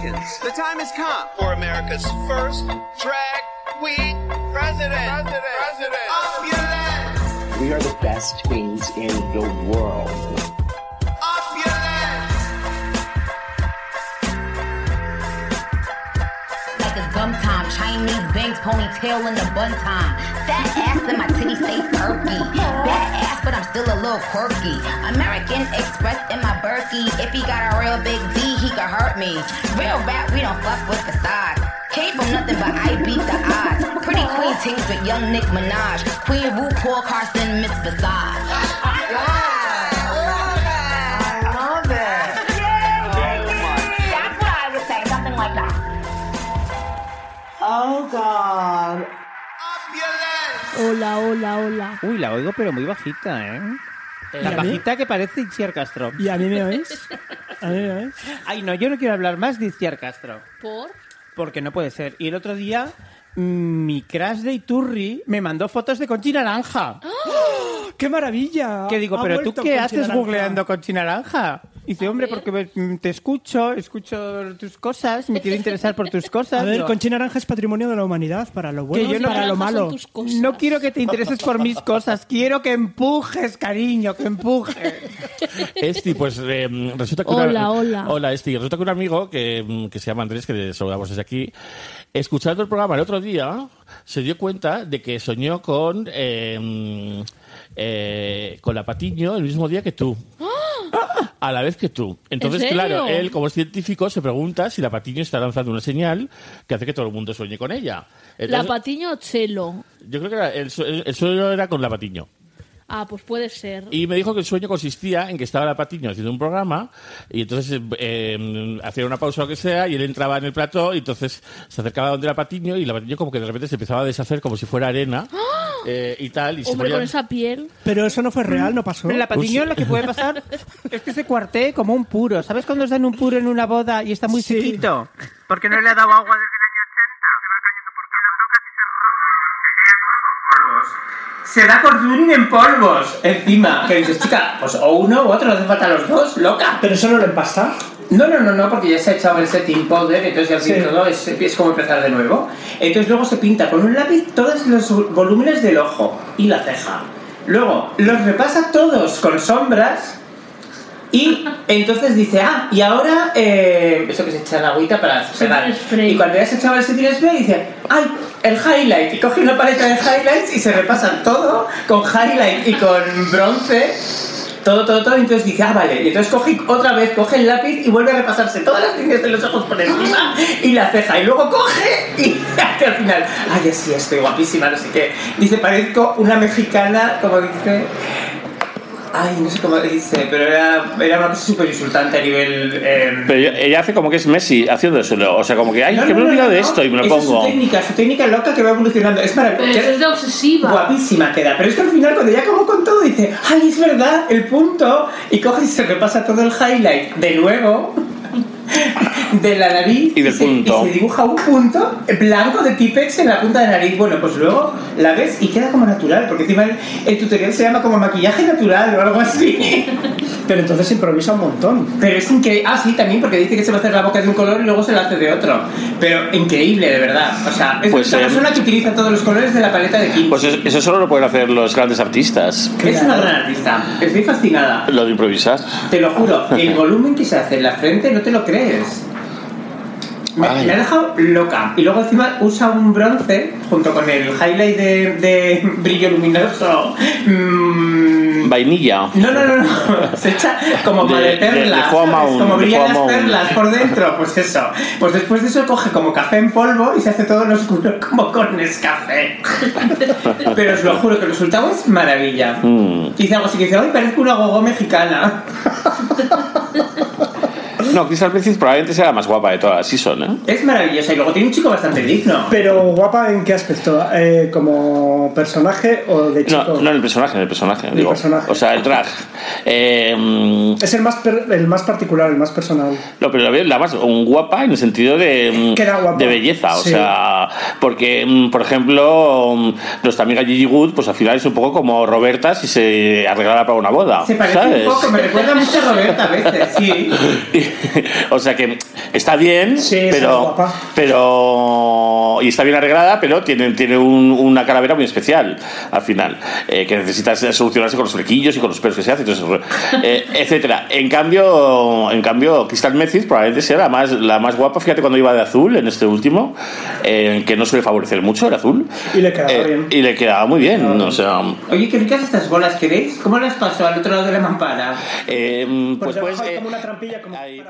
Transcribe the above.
Americans, the time has come for America's first drag queen president. President. President. Opulence. We are the best queens in the world. Chinese bangs, ponytail in the bun time. Fat ass and my titties stay perky. Bad ass, but I'm still a little quirky. American Express in my Berkey. If he got a real big D, he could hurt me. Real rap, we don't fuck with facade. Came from nothing but I beat the odds. Pretty queen tings with young Nick Minaj. Queen RuPaul Carson Miss Visage. Hola, hola, hola. Uy, la oigo pero muy bajita, ¿eh? La ¿Y a mí? bajita que parece Itziar Castro. ¿Y a mí me oís? ¿A mí me oís? Ay, no, yo no quiero hablar más de Itziar Castro. ¿Por? Porque no puede ser. Y el otro día, mm, mi crush de Iturri me mandó fotos de Conchi Naranja. ¡Qué maravilla! Que digo, Ha pero tú vuelto qué Conchi haces Naranja. googleando Conchi Naranja? Y dice, hombre, porque me- te escucho, escucho tus cosas, me quiero interesar por tus cosas. A ver, Conchi Naranja es patrimonio de la humanidad, para lo bueno que yo y no, para lo malo. no quiero que te intereses por mis cosas, quiero que empujes, cariño, que empujes. Esti, pues eh, resulta que... Hola, hola. Hola, Esti. Resulta que un amigo que, mm, que se llama Andrés, que le saludamos desde aquí, escuchando el programa el otro día, se dio cuenta de que soñó con, eh, mm, eh, con la Patiño el mismo día que tú. A la vez que tú. Entonces, claro, él como científico se pregunta si la Patiño está lanzando una señal que hace que todo el mundo sueñe con ella. La Patiño o Chelo. yo creo que era- el, sue- el sueño era con la Patiño. Ah, pues puede ser. Y me dijo que el sueño consistía en que estaba la Patiño haciendo un programa y entonces eh, hacía una pausa o lo que sea y él entraba en el plató y entonces se acercaba donde la Patiño y la Patiño como que de repente se empezaba a deshacer como si fuera arena eh, y tal. Y se Hombre, ponía- con esa piel. Pero eso no fue real, no pasó. La patiño lo que puede pasar es que se cuartee como un puro. ¿Sabes cuando os dan un puro en una boda y está muy Sí. sequito? Porque no le ha dado agua desde Se va con en polvos encima. Que dices, chica, pues o uno u otro, no hace falta los dos, loca. Pero eso no lo empasta. No, no, no, no, porque ya se ha echado el setting powder, entonces ya Sí. todo es, es como empezar de nuevo. Entonces luego se pinta con un lápiz todos los volúmenes del ojo y la ceja. Luego los repasa todos con sombras y entonces dice, ah, y ahora eh, eso que se echa en agüita para spray. Y cuando ya se echaba el setting spray dice, ay, el highlight. Y coge una paleta de highlights y se repasan todo con highlight y con bronce. Todo, todo, todo, y entonces dice, ah, vale. Y entonces coge otra vez, coge el lápiz y vuelve a repasarse todas las líneas de los ojos por encima y la ceja. Y luego coge y hace al final, ay, así estoy guapísima, no sé qué. Dice, parezco una mexicana, como dice. Ay, no sé cómo dice, pero era, era una cosa súper insultante a nivel. eh, Pero ella, ella hace como que es Messi haciéndoselo. O sea, como que, ay, no, que no, me he no, olvidado no, de no. esto y me lo Esa pongo. Es su técnica, su técnica loca que va evolucionando. Es Pero maravilloso. eso es de obsesiva. Guapísima queda, pero es que al final cuando ya acabó con todo dice, ay, es verdad, el punto, y coge y se repasa todo el highlight de nuevo de la nariz Y del se, punto. y se dibuja un punto blanco de Tipex en la punta de la nariz. Bueno, pues luego la ves y queda como natural, porque encima el, el tutorial se llama como maquillaje natural o algo así. Pero entonces improvisa un montón. Pero es increíble. Ah, sí, también, porque dice que se va a hacer la boca de un color y luego se la hace de otro. Pero increíble, de verdad. O sea, es Pues, una eh, persona que utiliza todos los colores de la paleta de Kim. Pues eso, eso solo lo pueden hacer los grandes artistas. Es una gran artista. Estoy fascinada. Lo de improvisar. Te lo juro. El volumen que se hace en la frente no te lo crees. Me, me ha dejado loca. Y luego encima usa un bronce junto con el highlight de, de brillo luminoso. mm, Vainilla. No, no, no, no. Se echa como De- perlas. como de brillan las perlas por dentro. Pues eso. Pues después de eso coge como café en polvo y se hace todo en oscuro como con Nescafé. Pero os lo juro que el resultado es maravilla. Mm. Dice algo así que dice, ay, parezco una gogo mexicana. No, Crystal Method probablemente sea la más guapa de toda la season, ¿eh? Es maravillosa y luego tiene un chico bastante digno. Pero guapa en qué aspecto? Eh, ¿Como personaje o de chico? No, no en el personaje, en el personaje. El digo. personaje. O sea, el drag. Eh, mm, Es el más, per- el más particular, el más personal. No, pero la, la más un guapa en el sentido de, mm, Queda guapa. de belleza. O Sí. sea, porque, mm, por ejemplo, nuestra amiga Gigi Wood, pues al final es un poco como Roberta si se arreglara para una boda. Se parece ¿sabes? un poco, me recuerda mucho a Roberta a veces, sí. o sea que está bien, Sí, pero, guapa. pero. Y está bien arreglada, pero tiene, tiene un- una calavera muy especial al final, eh, que necesita solucionarse con los flequillos y con los pelos que se hace, y todo eso, eh, etcétera. En cambio, en cambio, Crystal Method probablemente sea la más, la más guapa. Fíjate cuando iba de azul en este último, eh, que no suele favorecer mucho el azul. Y le quedaba Eh, bien. Y le quedaba muy bien. O sea, Oye, qué ricas estas bolas, ¿queréis? ¿Cómo las paso al otro lado de la mampara? eh, pues, pues, eh, como una trampilla como ahí, para- pues-